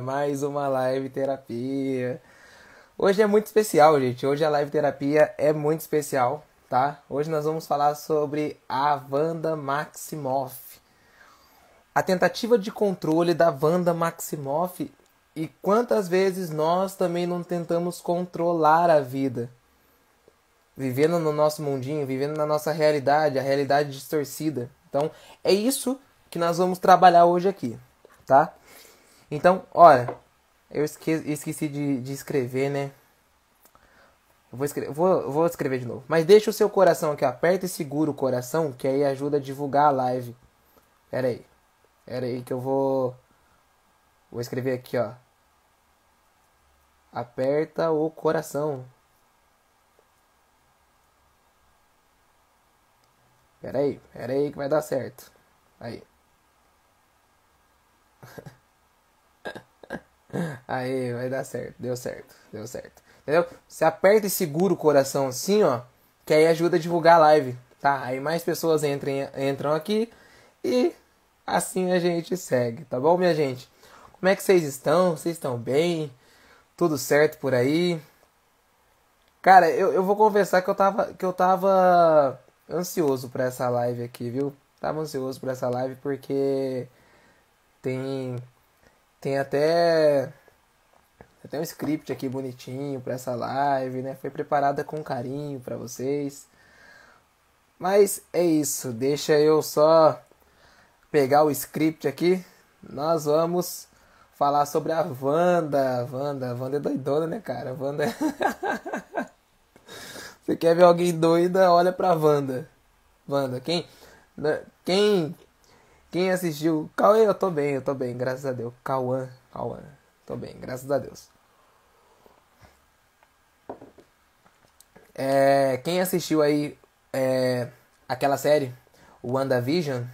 mais uma live terapia. Hoje é muito especial, gente. Hoje a live terapia é muito especial, tá? Hoje nós vamos falar sobre a Wanda Maximoff. A tentativa de controle da Wanda Maximoff e quantas vezes nós também não tentamos controlar a vida. Vivendo no nosso mundinho, vivendo na nossa realidade, a realidade distorcida. Então, é isso que nós vamos trabalhar hoje aqui, tá? Então, olha, eu esqueci, esqueci de, de escrever, né? Vou, escrever, vou, vou escrever de novo. Mas deixa o seu coração aqui, aperta e segura o coração, que aí ajuda a divulgar a live. Pera aí. Pera aí que eu vou... Vou escrever aqui, ó. Aperta o coração. Pera aí, pera aí que vai dar certo. Aí. Aí, vai dar certo. Deu certo. Deu certo. Entendeu? Você aperta e segura o coração assim, ó. Que aí ajuda a divulgar a live. Tá? Aí mais pessoas entrem, entram aqui. E assim a gente segue. Tá bom, minha gente? Como é que vocês estão? Vocês estão bem? Tudo certo por aí? Cara, eu, eu vou confessar que eu tava, que eu tava ansioso para essa live aqui, viu? Tava ansioso para essa live porque tem tem até até um script aqui bonitinho para essa live, né? Foi preparada com carinho para vocês. Mas é isso, deixa eu só pegar o script aqui. Nós vamos falar sobre a Wanda. Wanda, Wanda é doidona, né, cara? Wanda é... Você quer ver alguém doida? Olha pra Wanda. Wanda, quem quem quem assistiu? Cauê, eu tô bem, eu tô bem, graças a Deus. Cauã, Cauã, tô bem, graças a Deus. É, quem assistiu aí é, aquela série, o WandaVision,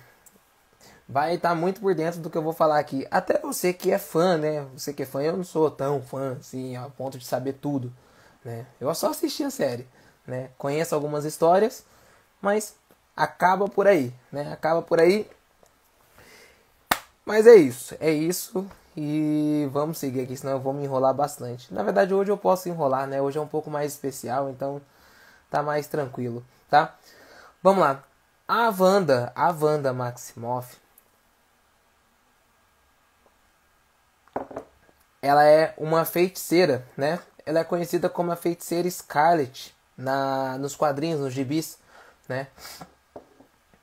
vai estar tá muito por dentro do que eu vou falar aqui. Até você que é fã, né? Você que é fã, eu não sou tão fã assim, a ponto de saber tudo, né? Eu só assisti a série, né? Conheço algumas histórias, mas acaba por aí, né? Acaba por aí mas é isso, é isso. E vamos seguir aqui, senão eu vou me enrolar bastante. Na verdade, hoje eu posso enrolar, né? Hoje é um pouco mais especial, então tá mais tranquilo, tá? Vamos lá. A Wanda, a Wanda Maximoff, ela é uma feiticeira, né? Ela é conhecida como a feiticeira Scarlet na, nos quadrinhos, nos gibis, né?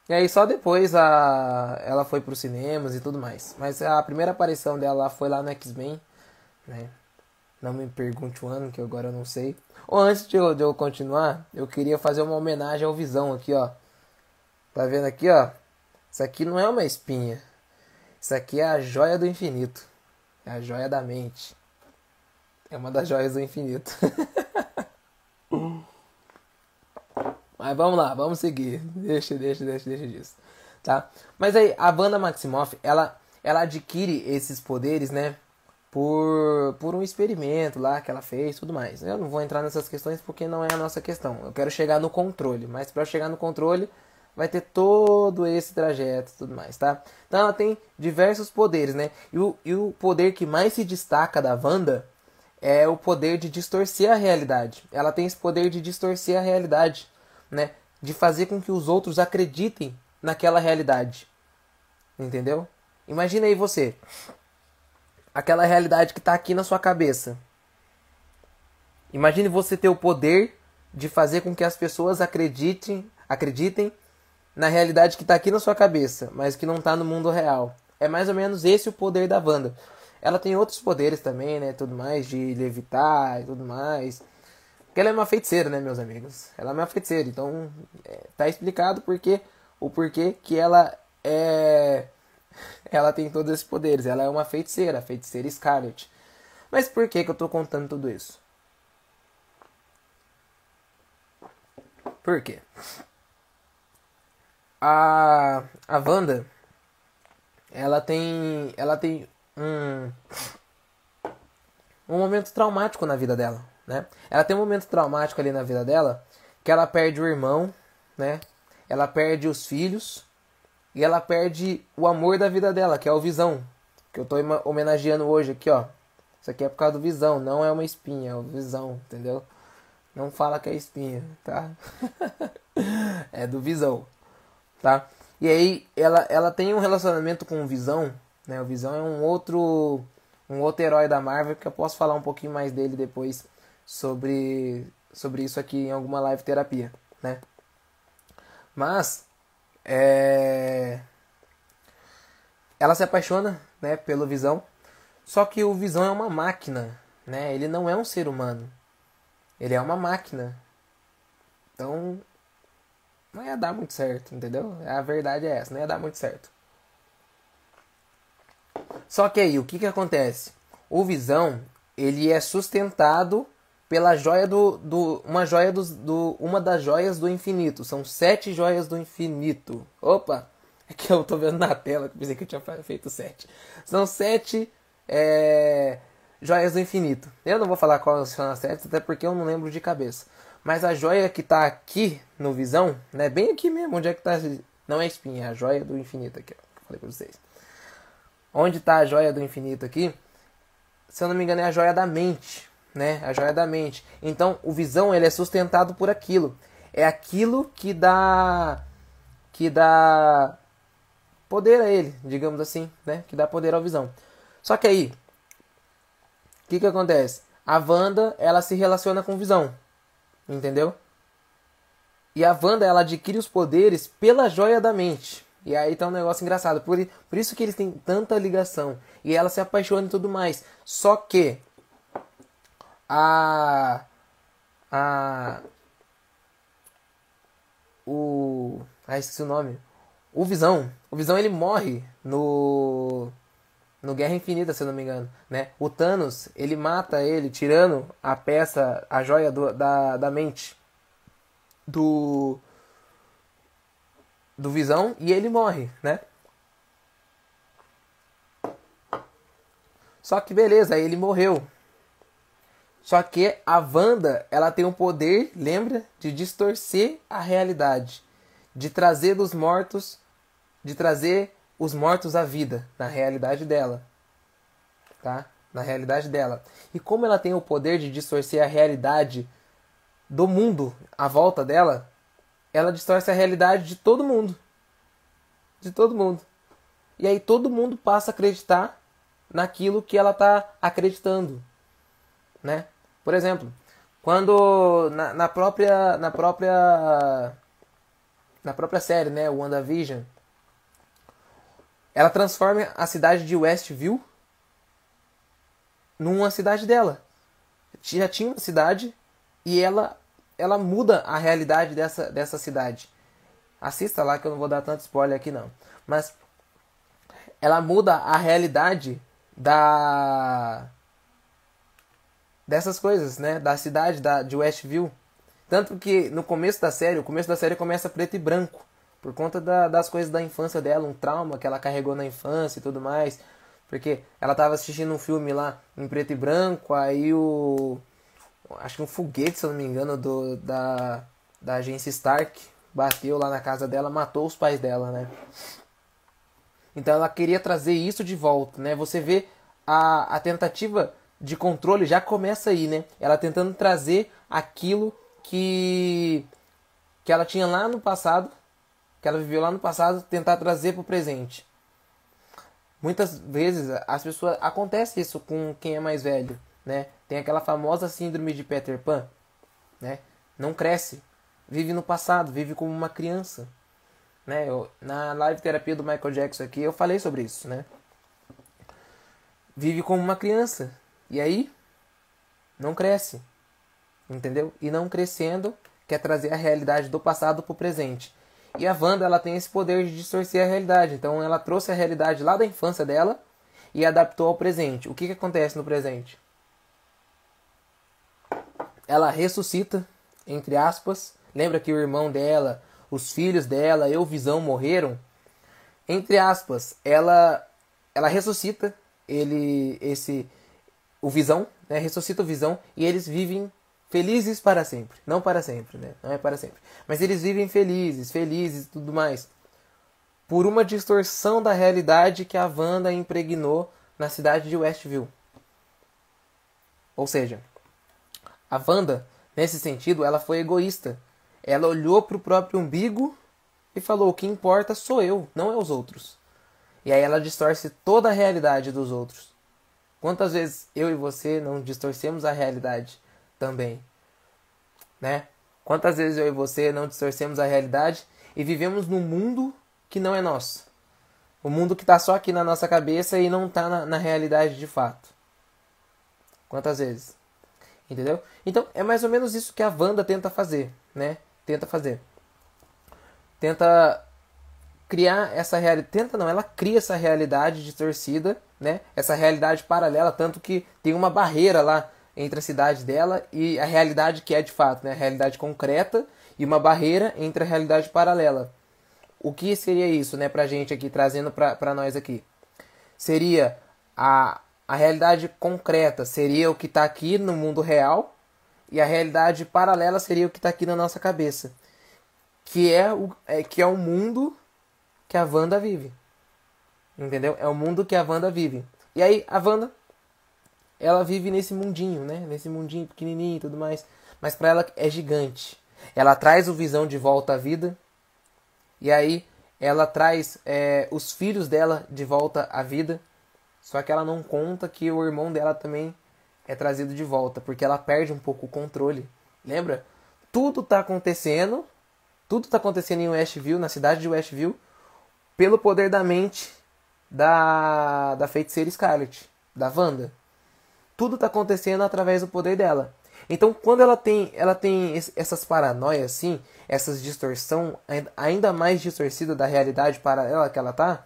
E aí só depois a, ela foi para os cinemas e tudo mais. Mas a primeira aparição dela foi lá no X-Men, né? Não me pergunte o ano, que agora eu não sei. Ou antes de eu, de eu continuar, eu queria fazer uma homenagem ao Visão aqui, ó. Tá vendo aqui, ó? Isso aqui não é uma espinha. Isso aqui é a joia do infinito. É a joia da mente. É uma das joias do infinito. Mas vamos lá, vamos seguir. Deixa, deixa, deixa, deixa disso. Tá? Mas aí, a Wanda Maximoff, ela, ela adquire esses poderes, né? Por, por um experimento lá que ela fez tudo mais. Eu não vou entrar nessas questões porque não é a nossa questão. Eu quero chegar no controle. Mas para chegar no controle, vai ter todo esse trajeto e tudo mais, tá? Então ela tem diversos poderes, né? E o, e o poder que mais se destaca da Wanda é o poder de distorcer a realidade. Ela tem esse poder de distorcer a realidade né? De fazer com que os outros acreditem naquela realidade. Entendeu? Imagina aí você. Aquela realidade que está aqui na sua cabeça. Imagine você ter o poder de fazer com que as pessoas acreditem, acreditem na realidade que está aqui na sua cabeça, mas que não está no mundo real. É mais ou menos esse o poder da Wanda. Ela tem outros poderes também, né? Tudo mais, de levitar e tudo mais. Porque ela é uma feiticeira, né, meus amigos? Ela é uma feiticeira, então é, tá explicado porque o porquê que ela é ela tem todos esses poderes. Ela é uma feiticeira, a feiticeira Scarlet. Mas por que que eu tô contando tudo isso? Por quê? A a Wanda ela tem ela tem um um momento traumático na vida dela né? Ela tem um momento traumático ali na vida dela, que ela perde o irmão, né? Ela perde os filhos e ela perde o amor da vida dela, que é o Visão, que eu tô homenageando hoje aqui, ó. Isso aqui é por causa do Visão, não é uma espinha, é o Visão, entendeu? Não fala que é espinha, tá? é do Visão, tá? E aí ela, ela tem um relacionamento com o Visão, né? O Visão é um outro um outro herói da Marvel que eu posso falar um pouquinho mais dele depois sobre sobre isso aqui em alguma live terapia, né? Mas é... ela se apaixona, né, pelo Visão. Só que o Visão é uma máquina, né? Ele não é um ser humano. Ele é uma máquina. Então, não ia dar muito certo, entendeu? A verdade é essa, não ia dar muito certo. Só que aí, o que que acontece? O Visão, ele é sustentado pela joia do, do uma joia do, do uma das joias do infinito. São sete joias do infinito. Opa, é que eu tô vendo na tela, pensei que eu tinha feito sete. São sete é, joias do infinito. Eu não vou falar quais são as sete, até porque eu não lembro de cabeça. Mas a joia que está aqui no visão, né, bem aqui mesmo, onde é que está não é espinha, é a joia do infinito aqui, ó, falei para vocês. Onde está a joia do infinito aqui? Se eu não me engano é a joia da mente, né? A joia da mente. Então, o visão ele é sustentado por aquilo. É aquilo que dá que dá poder a ele, digamos assim, né? Que dá poder ao visão. Só que aí, que que acontece? A Wanda, ela se relaciona com Visão. Entendeu? E a Wanda, ela adquire os poderes pela joia da mente. E aí tá um negócio engraçado. Por, por isso que eles têm tanta ligação. E ela se apaixona e tudo mais. Só que a. A. O. Ah, esqueci o nome. O Visão. O Visão ele morre no no Guerra Infinita, se eu não me engano, né? O Thanos, ele mata ele tirando a peça, a joia do, da, da mente do do Visão e ele morre, né? Só que beleza, ele morreu. Só que a Wanda, ela tem o poder, lembra, de distorcer a realidade, de trazer dos mortos, de trazer os mortos à vida, na realidade dela. Tá? Na realidade dela. E como ela tem o poder de distorcer a realidade do mundo à volta dela, ela distorce a realidade de todo mundo. De todo mundo. E aí todo mundo passa a acreditar naquilo que ela está acreditando. Né? Por exemplo, quando na, na, própria na própria na própria série, né, WandaVision, ela transforma a cidade de Westview numa cidade dela. Já tinha uma cidade e ela ela muda a realidade dessa, dessa cidade. Assista lá que eu não vou dar tanto spoiler aqui não. Mas ela muda a realidade da dessas coisas, né, da cidade da de Westview. Tanto que no começo da série, o começo da série começa preto e branco por conta da, das coisas da infância dela, um trauma que ela carregou na infância e tudo mais. Porque ela estava assistindo um filme lá em preto e branco, aí o. Acho que um foguete, se eu não me engano, do, da, da agência Stark bateu lá na casa dela, matou os pais dela, né? Então ela queria trazer isso de volta, né? Você vê a, a tentativa de controle já começa aí, né? Ela tentando trazer aquilo que que ela tinha lá no passado que ela viveu lá no passado tentar trazer para o presente. Muitas vezes as pessoas acontece isso com quem é mais velho, né? Tem aquela famosa síndrome de Peter Pan, né? Não cresce, vive no passado, vive como uma criança, né? Eu, na live terapia do Michael Jackson aqui eu falei sobre isso, né? Vive como uma criança e aí não cresce, entendeu? E não crescendo quer trazer a realidade do passado para o presente. E a Wanda ela tem esse poder de distorcer a realidade. Então ela trouxe a realidade lá da infância dela e adaptou ao presente. O que, que acontece no presente? Ela ressuscita, entre aspas. Lembra que o irmão dela, os filhos dela e o Visão morreram? Entre aspas, ela ela ressuscita ele esse o Visão, né? Ressuscita o Visão e eles vivem felizes para sempre. Não para sempre, né? Não é para sempre. Mas eles vivem felizes, felizes e tudo mais. por uma distorção da realidade que a Wanda impregnou na cidade de Westview. Ou seja, a Wanda, nesse sentido, ela foi egoísta. Ela olhou para o próprio umbigo e falou: o que importa sou eu, não é os outros. E aí ela distorce toda a realidade dos outros. Quantas vezes eu e você não distorcemos a realidade também? Né? Quantas vezes eu e você não distorcemos a realidade e vivemos num mundo que não é nosso? O mundo que está só aqui na nossa cabeça e não está na, na realidade de fato. Quantas vezes? Entendeu? Então é mais ou menos isso que a Wanda tenta fazer, né? Tenta fazer. Tenta criar essa realidade. Tenta não, ela cria essa realidade distorcida, né? Essa realidade paralela, tanto que tem uma barreira lá entre a cidade dela e a realidade que é de fato, né? A realidade concreta e uma barreira entre a realidade paralela. O que seria isso, né, pra gente aqui, trazendo pra nós aqui? Seria a, a realidade concreta, seria o que está aqui no mundo real, e a realidade paralela seria o que está aqui na nossa cabeça, que é o, é, que é o mundo que a Wanda vive. Entendeu? É o mundo que a Wanda vive. E aí, a Wanda, ela vive nesse mundinho, né? Nesse mundinho pequenininho e tudo mais. Mas para ela é gigante. Ela traz o Visão de volta à vida. E aí, ela traz é, os filhos dela de volta à vida. Só que ela não conta que o irmão dela também é trazido de volta. Porque ela perde um pouco o controle. Lembra? Tudo tá acontecendo. Tudo tá acontecendo em Westview, na cidade de Westview pelo poder da mente da, da feiticeira Scarlet, da Wanda. Tudo está acontecendo através do poder dela. Então, quando ela tem, ela tem essas paranoias, assim, essas distorção ainda mais distorcida da realidade paralela que ela tá,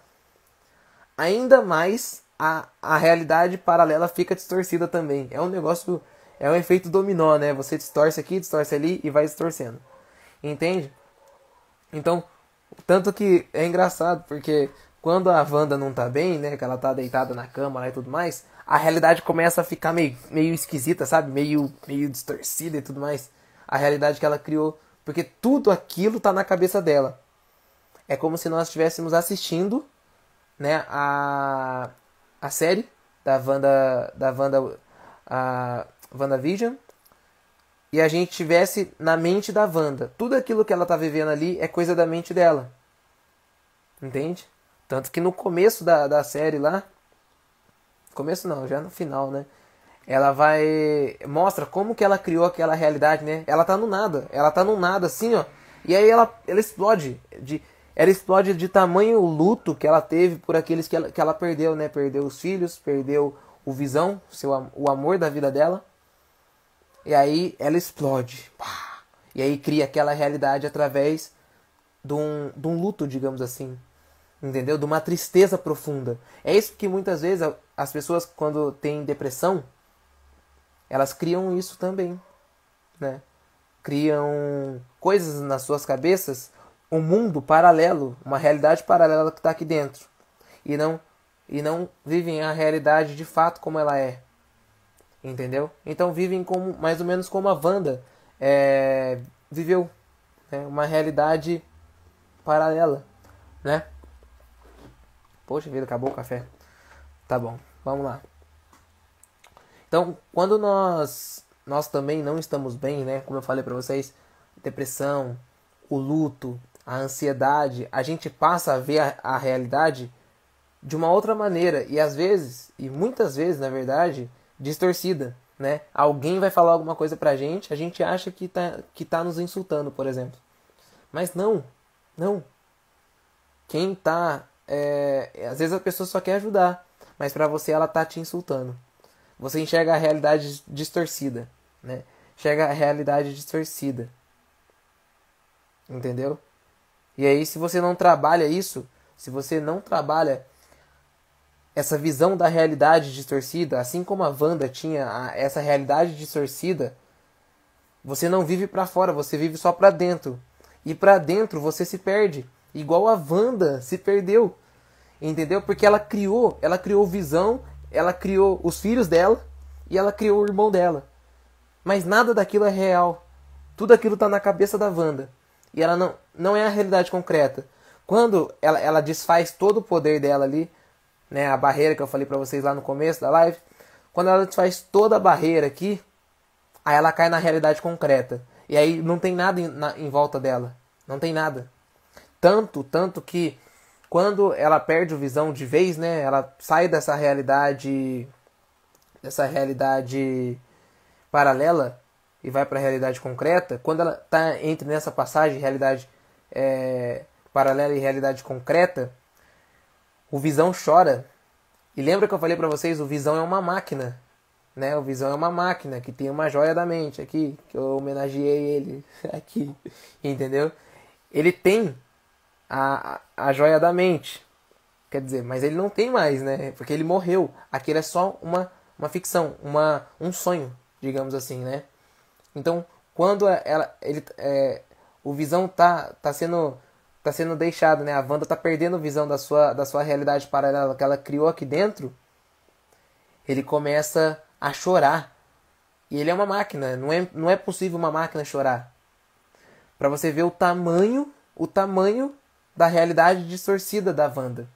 ainda mais a, a realidade paralela fica distorcida também. É um negócio, é um efeito dominó, né? Você distorce aqui, distorce ali e vai distorcendo. Entende? Então, tanto que é engraçado, porque quando a Wanda não tá bem, né? Que ela tá deitada na cama lá e tudo mais, a realidade começa a ficar meio, meio esquisita, sabe? Meio, meio distorcida e tudo mais. A realidade que ela criou. Porque tudo aquilo tá na cabeça dela. É como se nós estivéssemos assistindo, né? A, a série da Wanda, da Wanda, a WandaVision e a gente tivesse na mente da Wanda. Tudo aquilo que ela tá vivendo ali é coisa da mente dela. Entende? Tanto que no começo da, da série lá. Começo não, já no final, né? Ela vai. Mostra como que ela criou aquela realidade, né? Ela tá no nada. Ela tá no nada, assim, ó. E aí ela, ela explode. De, ela explode de tamanho luto que ela teve por aqueles que ela, que ela perdeu, né? Perdeu os filhos, perdeu o visão, seu, o amor da vida dela. E aí ela explode. Pá. E aí cria aquela realidade através de um, de um luto, digamos assim. Entendeu? De uma tristeza profunda. É isso que muitas vezes as pessoas, quando têm depressão, elas criam isso também. Né? Criam coisas nas suas cabeças, um mundo paralelo, uma realidade paralela que está aqui dentro. E não, e não vivem a realidade de fato como ela é. Entendeu? Então vivem como, mais ou menos como a Wanda é, viveu. Né? Uma realidade paralela. Né? Poxa vida, acabou o café. Tá bom, vamos lá. Então, quando nós nós também não estamos bem, né? Como eu falei para vocês, depressão, o luto, a ansiedade, a gente passa a ver a, a realidade de uma outra maneira e às vezes, e muitas vezes, na verdade, distorcida, né? Alguém vai falar alguma coisa pra gente, a gente acha que tá, que tá nos insultando, por exemplo. Mas não, não. Quem tá. É, às vezes a pessoa só quer ajudar, mas para você ela tá te insultando. Você enxerga a realidade distorcida, né? Enxerga a realidade distorcida. Entendeu? E aí, se você não trabalha isso, se você não trabalha essa visão da realidade distorcida, assim como a Wanda tinha a, essa realidade distorcida, você não vive para fora, você vive só para dentro. E para dentro você se perde, igual a Wanda se perdeu. Entendeu? Porque ela criou, ela criou visão, ela criou os filhos dela e ela criou o irmão dela. Mas nada daquilo é real. Tudo aquilo está na cabeça da Wanda. E ela não, não é a realidade concreta. Quando ela, ela desfaz todo o poder dela ali, né, a barreira que eu falei para vocês lá no começo da live, quando ela desfaz toda a barreira aqui, aí ela cai na realidade concreta. E aí não tem nada em, na, em volta dela. Não tem nada. Tanto, tanto que quando ela perde o visão de vez, né, ela sai dessa realidade dessa realidade paralela e vai para a realidade concreta, quando ela está entre nessa passagem realidade é, paralela e realidade concreta, o Visão chora. E lembra que eu falei para vocês, o Visão é uma máquina, né? O Visão é uma máquina que tem uma joia da mente aqui, que eu homenageei ele aqui, entendeu? Ele tem a, a joia da mente, quer dizer, mas ele não tem mais, né? Porque ele morreu. Aquilo é só uma, uma ficção, uma, um sonho, digamos assim, né? Então, quando ela, ele, é, o Visão tá, tá sendo tá sendo deixado, né? A Wanda tá perdendo visão da sua, da sua realidade paralela que ela criou aqui dentro. Ele começa a chorar. E ele é uma máquina, não é, não é possível uma máquina chorar. Para você ver o tamanho, o tamanho da realidade distorcida da Wanda.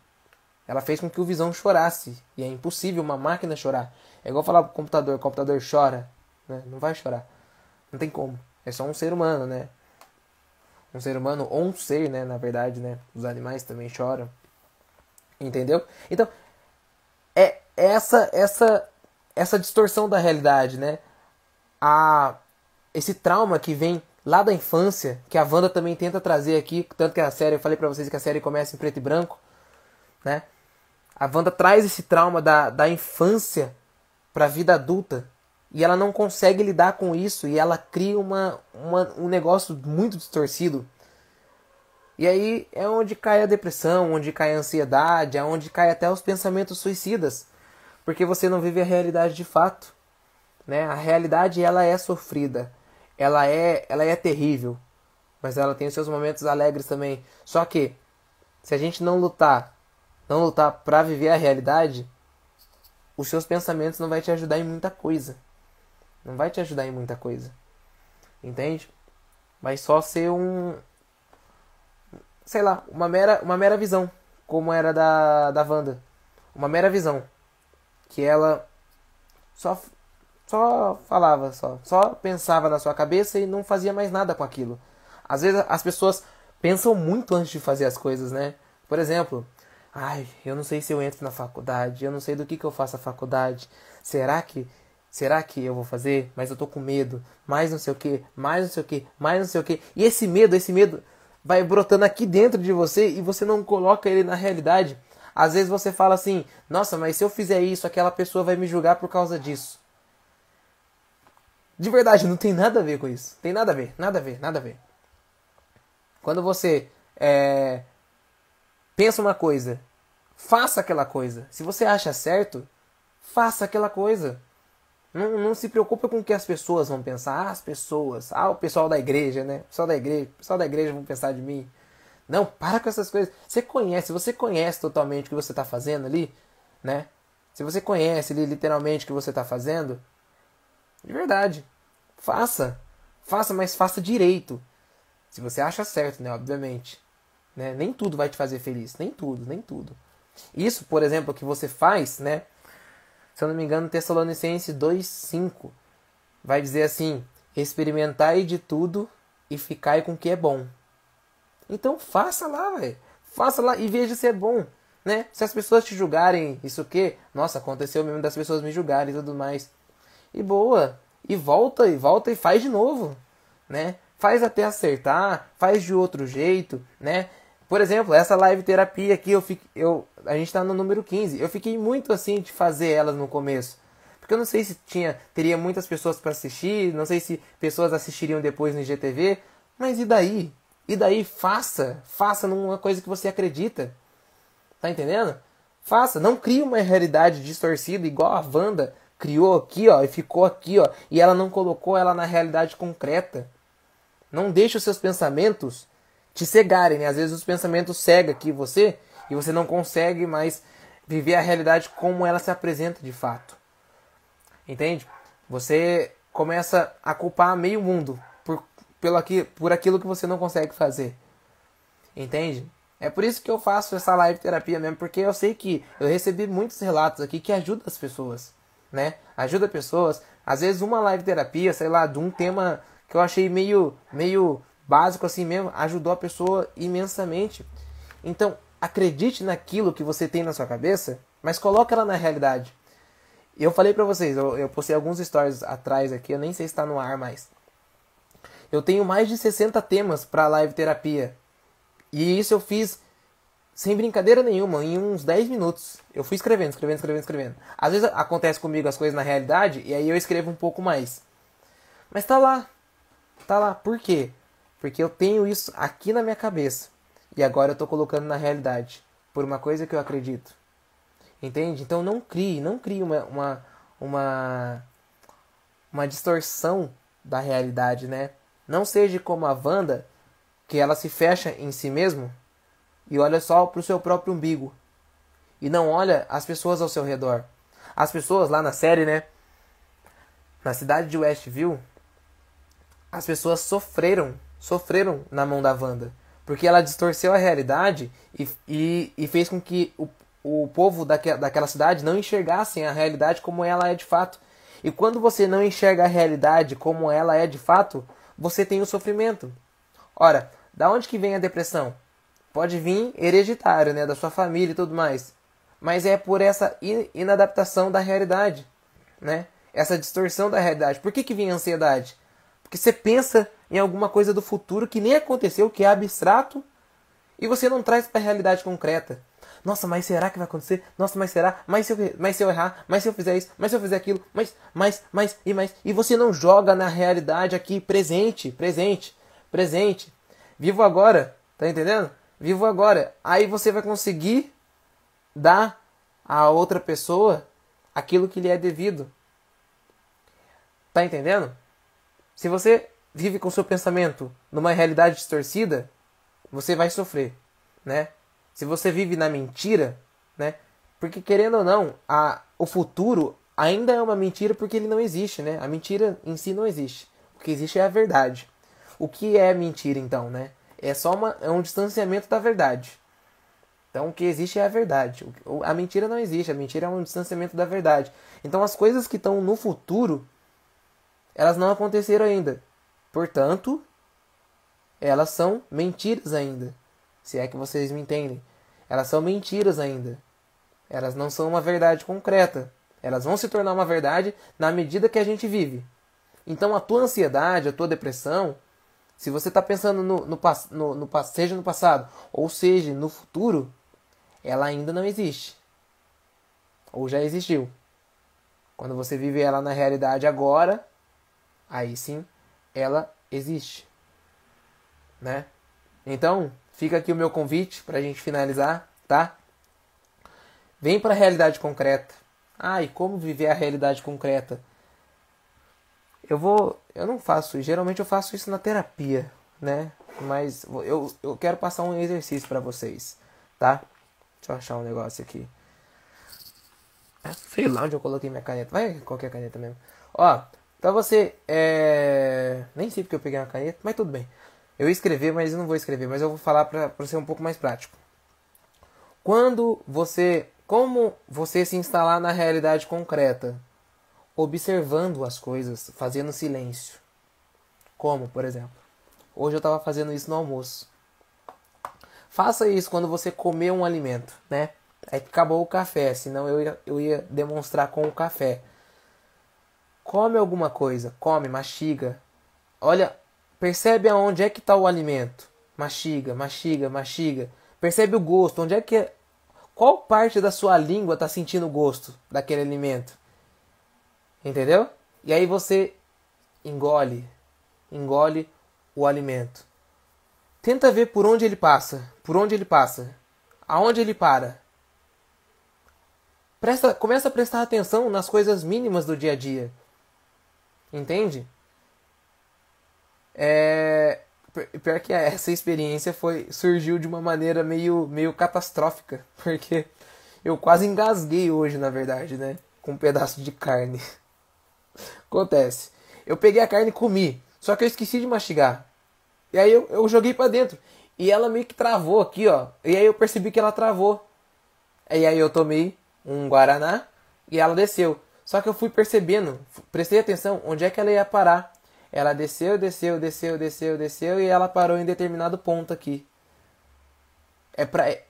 Ela fez com que o Visão chorasse. E é impossível uma máquina chorar. É igual falar pro computador, o computador chora. Né? Não vai chorar. Não tem como. É só um ser humano, né? Um ser humano ou um ser, né? Na verdade, né? Os animais também choram. Entendeu? Então, é essa essa essa distorção da realidade, né? A esse trauma que vem lá da infância, que a Wanda também tenta trazer aqui, tanto que a série, eu falei para vocês que a série começa em preto e branco, né? A Wanda traz esse trauma da, da infância para a vida adulta, e ela não consegue lidar com isso e ela cria uma, uma, um negócio muito distorcido. E aí é onde cai a depressão, onde cai a ansiedade, é onde cai até os pensamentos suicidas, porque você não vive a realidade de fato, né? A realidade ela é sofrida, ela é, ela é terrível, mas ela tem os seus momentos alegres também. Só que se a gente não lutar, não lutar para viver a realidade, os seus pensamentos não vai te ajudar em muita coisa. Não vai te ajudar em muita coisa. Entende? Vai só ser um. Sei lá, uma mera, uma mera visão. Como era da, da Wanda. Uma mera visão. Que ela só, só falava, só, só pensava na sua cabeça e não fazia mais nada com aquilo. Às vezes as pessoas pensam muito antes de fazer as coisas, né? Por exemplo, ai, eu não sei se eu entro na faculdade, eu não sei do que, que eu faço a faculdade. Será que Será que eu vou fazer? Mas eu tô com medo. Mais não sei o que, mais não sei o que, mais não sei o que. E esse medo, esse medo vai brotando aqui dentro de você e você não coloca ele na realidade. Às vezes você fala assim: "Nossa, mas se eu fizer isso, aquela pessoa vai me julgar por causa disso". De verdade, não tem nada a ver com isso. Tem nada a ver, nada a ver, nada a ver. Quando você é, pensa uma coisa, faça aquela coisa. Se você acha certo, faça aquela coisa. Não, não se preocupa com o que as pessoas vão pensar. Ah, as pessoas. Ah, o pessoal da igreja, né? O pessoal da igreja, o pessoal da igreja vão pensar de mim. Não, para com essas coisas. Você conhece, você conhece totalmente o que você está fazendo ali, né? Se você conhece ali literalmente o que você está fazendo, de verdade, faça. Faça, mas faça direito. Se você acha certo, né? Obviamente. Né? Nem tudo vai te fazer feliz. Nem tudo, nem tudo. Isso, por exemplo, que você faz, né? se eu não me engano, Tessalonicenses 2,5 vai dizer assim: experimentai de tudo e ficai com o que é bom. Então faça lá, velho. Faça lá e veja se é bom. Né? Se as pessoas te julgarem, isso o quê? Nossa, aconteceu mesmo das pessoas me julgarem e tudo mais. E boa. E volta, e volta e faz de novo. Né? Faz até acertar, faz de outro jeito, né? Por exemplo, essa live terapia aqui, eu, fico, eu a gente está no número 15. Eu fiquei muito assim de fazer elas no começo. Porque eu não sei se tinha teria muitas pessoas para assistir, não sei se pessoas assistiriam depois no IGTV, mas e daí? E daí faça, faça numa coisa que você acredita. Tá entendendo? Faça, não crie uma realidade distorcida igual a Wanda criou aqui, ó, e ficou aqui, ó, e ela não colocou ela na realidade concreta. Não deixe os seus pensamentos te cegarem, né? Às vezes os pensamentos cegam aqui você e você não consegue mais viver a realidade como ela se apresenta de fato. Entende? Você começa a culpar meio mundo por, pelo aqui, por aquilo que você não consegue fazer. Entende? É por isso que eu faço essa live terapia mesmo, porque eu sei que eu recebi muitos relatos aqui que ajudam as pessoas, né? Ajuda pessoas. Às vezes uma live terapia, sei lá, de um tema que eu achei meio, meio básico assim mesmo, ajudou a pessoa imensamente. Então, acredite naquilo que você tem na sua cabeça, mas coloque ela na realidade. Eu falei pra vocês, eu, eu postei alguns stories atrás aqui, eu nem sei se está no ar mais. Eu tenho mais de 60 temas para live terapia. E isso eu fiz sem brincadeira nenhuma, em uns 10 minutos. Eu fui escrevendo, escrevendo, escrevendo, escrevendo. Às vezes acontece comigo as coisas na realidade e aí eu escrevo um pouco mais. Mas tá lá. Tá lá. Por quê? Porque eu tenho isso aqui na minha cabeça. E agora eu tô colocando na realidade. Por uma coisa que eu acredito. Entende? Então não crie, não crie uma, uma, uma, uma distorção da realidade, né? Não seja como a Wanda, que ela se fecha em si mesmo e olha só para o seu próprio umbigo. E não olha as pessoas ao seu redor. As pessoas lá na série, né? Na cidade de Westview, as pessoas sofreram, sofreram na mão da Wanda. Porque ela distorceu a realidade e, e, e fez com que o, o povo daque, daquela cidade não enxergassem a realidade como ela é de fato. E quando você não enxerga a realidade como ela é de fato, você tem o sofrimento. Ora, da onde que vem a depressão? Pode vir hereditário, né, da sua família e tudo mais. Mas é por essa inadaptação da realidade, né? Essa distorção da realidade. Por que que vem a ansiedade? Porque você pensa em alguma coisa do futuro que nem aconteceu, que é abstrato, e você não traz para a realidade concreta. Nossa, mas será que vai acontecer? Nossa, mas será? Mas se, eu, mas se eu errar? Mas se eu fizer isso? Mas se eu fizer aquilo? Mas, mais, mais e mais. E você não joga na realidade aqui presente, presente, presente. Vivo agora, tá entendendo? Vivo agora. Aí você vai conseguir dar a outra pessoa aquilo que lhe é devido. Tá entendendo? Se você vive com seu pensamento numa realidade distorcida, você vai sofrer, né? Se você vive na mentira, né? Porque querendo ou não, a, o futuro ainda é uma mentira porque ele não existe, né? A mentira em si não existe. O que existe é a verdade. O que é mentira então, né? É só uma, é um distanciamento da verdade. Então o que existe é a verdade. A mentira não existe, a mentira é um distanciamento da verdade. Então as coisas que estão no futuro, elas não aconteceram ainda. Portanto, elas são mentiras ainda. Se é que vocês me entendem. Elas são mentiras ainda. Elas não são uma verdade concreta. Elas vão se tornar uma verdade na medida que a gente vive. Então a tua ansiedade, a tua depressão, se você está pensando no, no, no, no, seja no passado ou seja no futuro, ela ainda não existe. Ou já existiu. Quando você vive ela na realidade agora, aí sim ela existe. Né? Então, fica aqui o meu convite para a gente finalizar, tá? Vem para a realidade concreta. Ah, e como viver a realidade concreta? Eu vou. Eu não faço. Geralmente eu faço isso na terapia, né? Mas eu, eu quero passar um exercício para vocês, tá? Deixa eu achar um negócio aqui. Sei lá onde eu coloquei minha caneta. Vai qualquer caneta mesmo. Ó, pra você. É... Nem sei porque eu peguei uma caneta, mas tudo bem. Eu ia escrever, mas eu não vou escrever. Mas eu vou falar pra, pra ser um pouco mais prático. Quando você. Como você se instalar na realidade concreta? Observando as coisas, fazendo silêncio. Como, por exemplo, hoje eu estava fazendo isso no almoço. Faça isso quando você comer um alimento, né? Aí acabou o café, senão eu ia, eu ia demonstrar com o café. Come alguma coisa, come, mastiga. Olha, percebe aonde é que está o alimento. Mastiga, mastiga, mastiga. Percebe o gosto, onde é que é... Qual parte da sua língua está sentindo o gosto daquele alimento? Entendeu? E aí você engole, engole o alimento. Tenta ver por onde ele passa, por onde ele passa, aonde ele para. Presta, começa a prestar atenção nas coisas mínimas do dia a dia. Entende? É, pior que essa experiência foi surgiu de uma maneira meio meio catastrófica, porque eu quase engasguei hoje, na verdade, né, com um pedaço de carne. Acontece. Eu peguei a carne e comi. Só que eu esqueci de mastigar. E aí eu, eu joguei para dentro. E ela meio que travou aqui, ó. E aí eu percebi que ela travou. E aí eu tomei um Guaraná e ela desceu. Só que eu fui percebendo, prestei atenção onde é que ela ia parar. Ela desceu, desceu, desceu, desceu, desceu e ela parou em determinado ponto aqui. É, pra, é,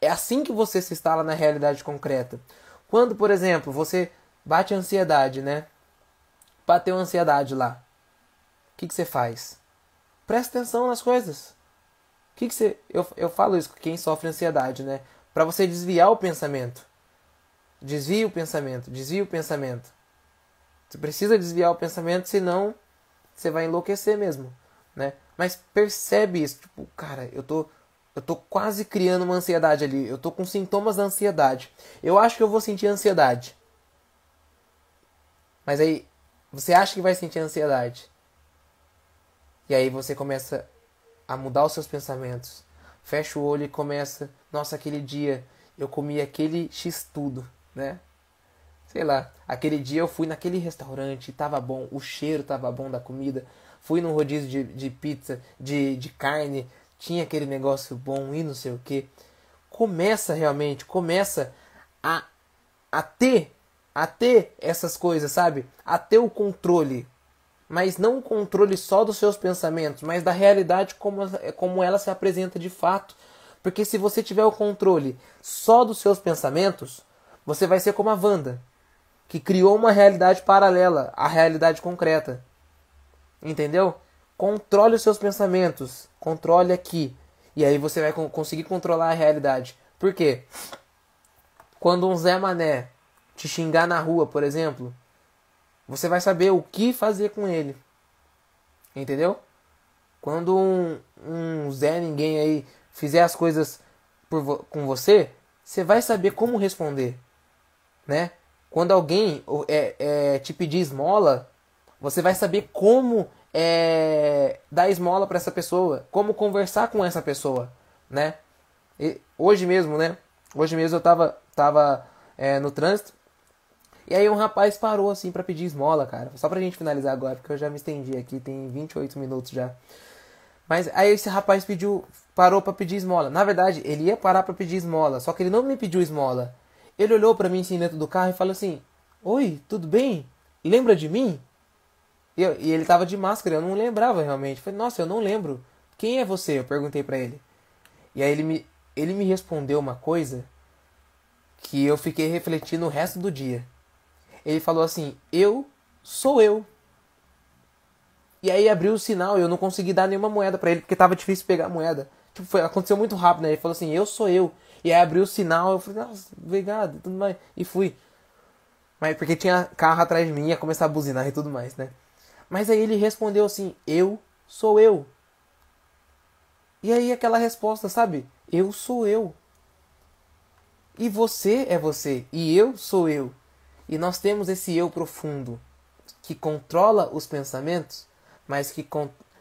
é assim que você se instala na realidade concreta. Quando, por exemplo, você bate ansiedade, né? Bateu ansiedade lá. O que, que você faz? Presta atenção nas coisas. O que, que você. Eu, eu falo isso com quem sofre ansiedade, né? Para você desviar o pensamento. Desvia o pensamento, desvia o pensamento. Você precisa desviar o pensamento, senão você vai enlouquecer mesmo, né? Mas percebe isso, tipo, cara, eu tô eu tô quase criando uma ansiedade ali, eu tô com sintomas da ansiedade. Eu acho que eu vou sentir ansiedade. Mas aí você acha que vai sentir ansiedade. E aí você começa a mudar os seus pensamentos. Fecha o olho e começa, nossa, aquele dia eu comi aquele X tudo, né? sei lá, aquele dia eu fui naquele restaurante, tava bom, o cheiro tava bom da comida, fui num rodízio de, de pizza, de, de carne, tinha aquele negócio bom e não sei o que. Começa realmente, começa a, a ter, a ter essas coisas, sabe? A ter o controle. Mas não o controle só dos seus pensamentos, mas da realidade como, como ela se apresenta de fato. Porque se você tiver o controle só dos seus pensamentos, você vai ser como a Wanda que criou uma realidade paralela à realidade concreta. Entendeu? Controle os seus pensamentos, controle aqui. E aí você vai conseguir controlar a realidade. Por quê? Quando um Zé Mané te xingar na rua, por exemplo, você vai saber o que fazer com ele. Entendeu? Quando um, um Zé Ninguém aí fizer as coisas por, com você, você vai saber como responder. Né? Quando alguém é, é, te pedir esmola, você vai saber como é, dar esmola para essa pessoa, como conversar com essa pessoa, né? E hoje mesmo, né? Hoje mesmo eu tava, tava é, no trânsito e aí um rapaz parou assim para pedir esmola, cara. Só pra gente finalizar agora, porque eu já me estendi aqui, tem 28 minutos já. Mas aí esse rapaz pediu, parou para pedir esmola. Na verdade, ele ia parar para pedir esmola, só que ele não me pediu esmola. Ele olhou para mim assim dentro do carro e falou assim: Oi, tudo bem? Lembra de mim? E, eu, e ele tava de máscara, eu não lembrava realmente. Falei, nossa, eu não lembro. Quem é você? Eu perguntei para ele. E aí ele me, ele me respondeu uma coisa que eu fiquei refletindo o resto do dia. Ele falou assim: Eu sou eu. E aí abriu o sinal e eu não consegui dar nenhuma moeda para ele porque tava difícil pegar a moeda. Tipo, foi, aconteceu muito rápido, né? Ele falou assim: Eu sou eu. E aí abriu o sinal, eu falei, nossa, obrigado, tudo mais. E fui. Mas porque tinha carro atrás de mim, ia começar a buzinar e tudo mais, né? Mas aí ele respondeu assim, eu sou eu. E aí aquela resposta, sabe? Eu sou eu. E você é você. E eu sou eu. E nós temos esse eu profundo que controla os pensamentos, mas que,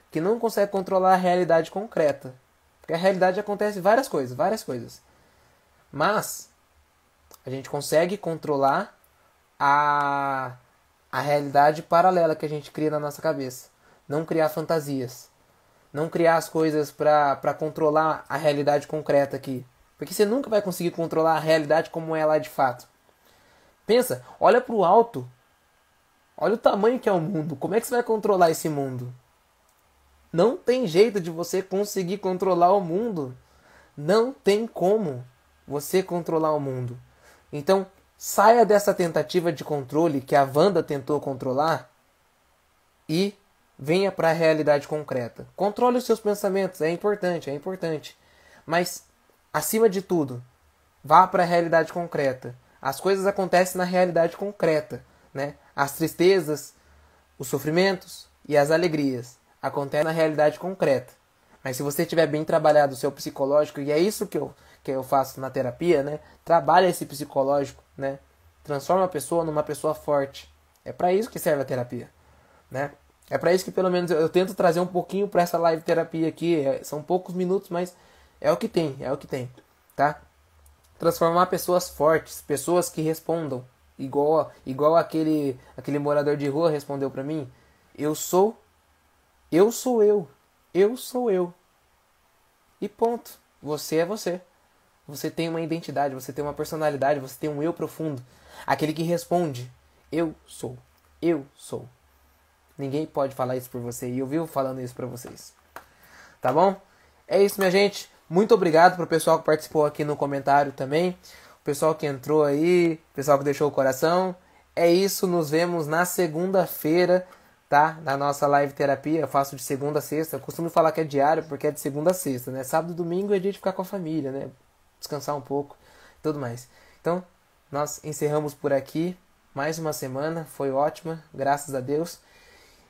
que não consegue controlar a realidade concreta. Porque a realidade acontece várias coisas, várias coisas. Mas a gente consegue controlar a, a realidade paralela que a gente cria na nossa cabeça. Não criar fantasias. Não criar as coisas para controlar a realidade concreta aqui. Porque você nunca vai conseguir controlar a realidade como ela é de fato. Pensa, olha para o alto. Olha o tamanho que é o mundo. Como é que você vai controlar esse mundo? Não tem jeito de você conseguir controlar o mundo. Não tem como você controlar o mundo. Então, saia dessa tentativa de controle que a Wanda tentou controlar e venha para a realidade concreta. Controle os seus pensamentos, é importante, é importante. Mas, acima de tudo, vá para a realidade concreta. As coisas acontecem na realidade concreta, né? As tristezas, os sofrimentos e as alegrias acontecem na realidade concreta. Mas se você tiver bem trabalhado o seu psicológico, e é isso que eu que eu faço na terapia, né? Trabalha esse psicológico, né? Transforma a pessoa numa pessoa forte. É para isso que serve a terapia, né? É para isso que pelo menos eu, tento trazer um pouquinho para essa live terapia aqui. É, são poucos minutos, mas é o que tem, é o que tem, tá? Transformar pessoas fortes, pessoas que respondam, igual igual aquele aquele morador de rua respondeu para mim. Eu sou eu sou eu. Eu sou eu. E ponto. Você é você. Você tem uma identidade, você tem uma personalidade, você tem um eu profundo. Aquele que responde: Eu sou. Eu sou. Ninguém pode falar isso por você. E eu vivo falando isso para vocês. Tá bom? É isso, minha gente. Muito obrigado pro pessoal que participou aqui no comentário também. O pessoal que entrou aí, o pessoal que deixou o coração. É isso, nos vemos na segunda-feira, tá? Na nossa live terapia. Eu faço de segunda a sexta. Eu costumo falar que é diário porque é de segunda a sexta, né? Sábado e domingo é dia de ficar com a família, né? Descansar um pouco, tudo mais. Então, nós encerramos por aqui mais uma semana, foi ótima, graças a Deus.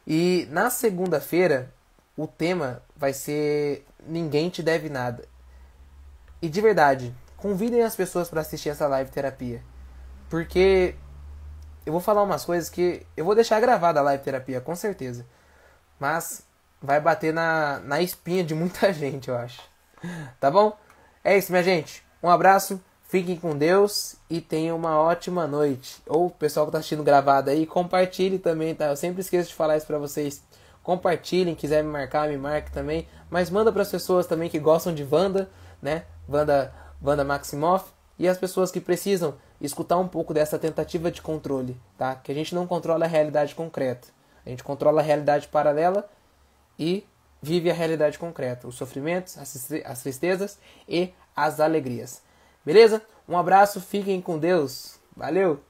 E na segunda-feira o tema vai ser Ninguém te deve nada. E de verdade, convidem as pessoas para assistir essa live terapia. Porque eu vou falar umas coisas que eu vou deixar gravada a live terapia, com certeza. Mas vai bater na, na espinha de muita gente, eu acho. Tá bom? É isso, minha gente. Um abraço. Fiquem com Deus e tenham uma ótima noite. Ou o pessoal que está assistindo gravado aí, compartilhe também, tá? Eu sempre esqueço de falar isso para vocês. Compartilhem, quiser me marcar, me marque também. Mas manda para as pessoas também que gostam de Wanda, né? Wanda, Wanda Maximoff. E as pessoas que precisam escutar um pouco dessa tentativa de controle, tá? Que a gente não controla a realidade concreta. A gente controla a realidade paralela e vive a realidade concreta. Os sofrimentos, as tristezas e as alegrias. Beleza? Um abraço, fiquem com Deus. Valeu!